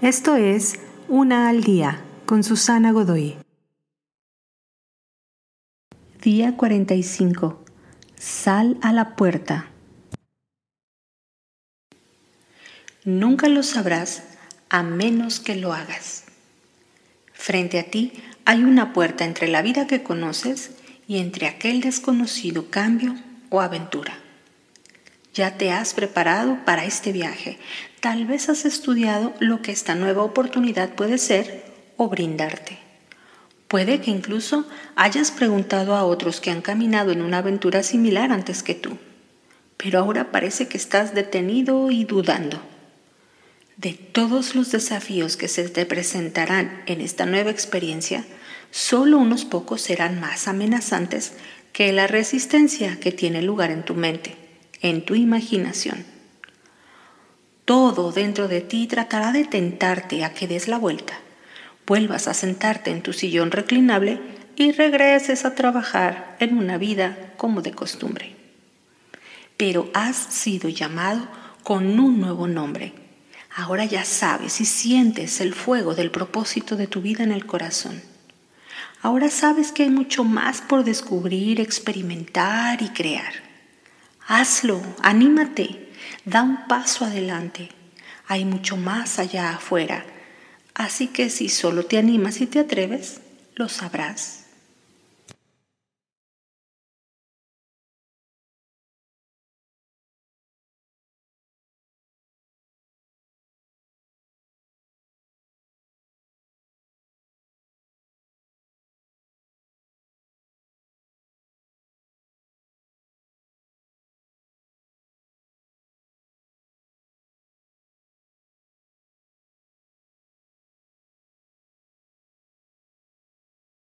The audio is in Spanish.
Esto es Una al día con Susana Godoy. Día 45. Sal a la puerta. Nunca lo sabrás a menos que lo hagas. Frente a ti hay una puerta entre la vida que conoces y entre aquel desconocido cambio o aventura. Ya te has preparado para este viaje. Tal vez has estudiado lo que esta nueva oportunidad puede ser o brindarte. Puede que incluso hayas preguntado a otros que han caminado en una aventura similar antes que tú, pero ahora parece que estás detenido y dudando. De todos los desafíos que se te presentarán en esta nueva experiencia, solo unos pocos serán más amenazantes que la resistencia que tiene lugar en tu mente en tu imaginación. Todo dentro de ti tratará de tentarte a que des la vuelta, vuelvas a sentarte en tu sillón reclinable y regreses a trabajar en una vida como de costumbre. Pero has sido llamado con un nuevo nombre. Ahora ya sabes y sientes el fuego del propósito de tu vida en el corazón. Ahora sabes que hay mucho más por descubrir, experimentar y crear. Hazlo, anímate, da un paso adelante. Hay mucho más allá afuera. Así que si solo te animas y te atreves, lo sabrás.